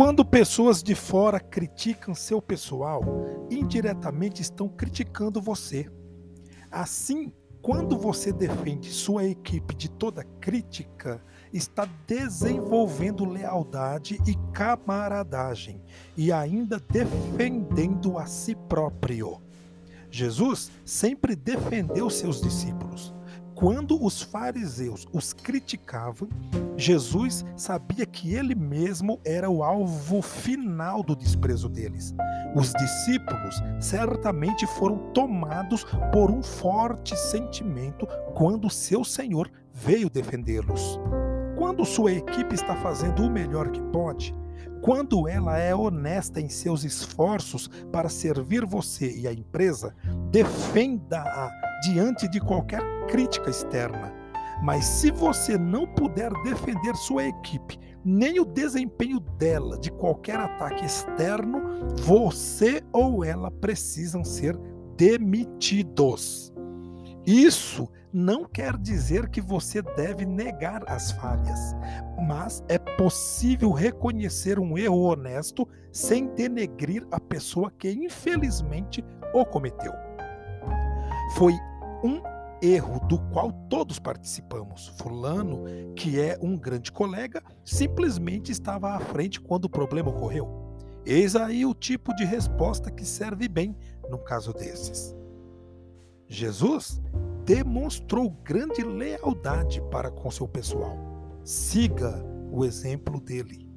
Quando pessoas de fora criticam seu pessoal, indiretamente estão criticando você. Assim, quando você defende sua equipe de toda crítica, está desenvolvendo lealdade e camaradagem e ainda defendendo a si próprio. Jesus sempre defendeu seus discípulos. Quando os fariseus os criticavam, Jesus sabia que ele mesmo era o alvo final do desprezo deles. Os discípulos certamente foram tomados por um forte sentimento quando seu Senhor veio defendê-los. Quando sua equipe está fazendo o melhor que pode, quando ela é honesta em seus esforços para servir você e a empresa, defenda-a diante de qualquer crítica externa. Mas se você não puder defender sua equipe, nem o desempenho dela de qualquer ataque externo, você ou ela precisam ser demitidos. Isso não quer dizer que você deve negar as falhas, mas é possível reconhecer um erro honesto sem denegrir a pessoa que infelizmente o cometeu. Foi um erro do qual todos participamos. Fulano, que é um grande colega, simplesmente estava à frente quando o problema ocorreu. Eis aí o tipo de resposta que serve bem no caso desses. Jesus demonstrou grande lealdade para com seu pessoal. Siga o exemplo dele.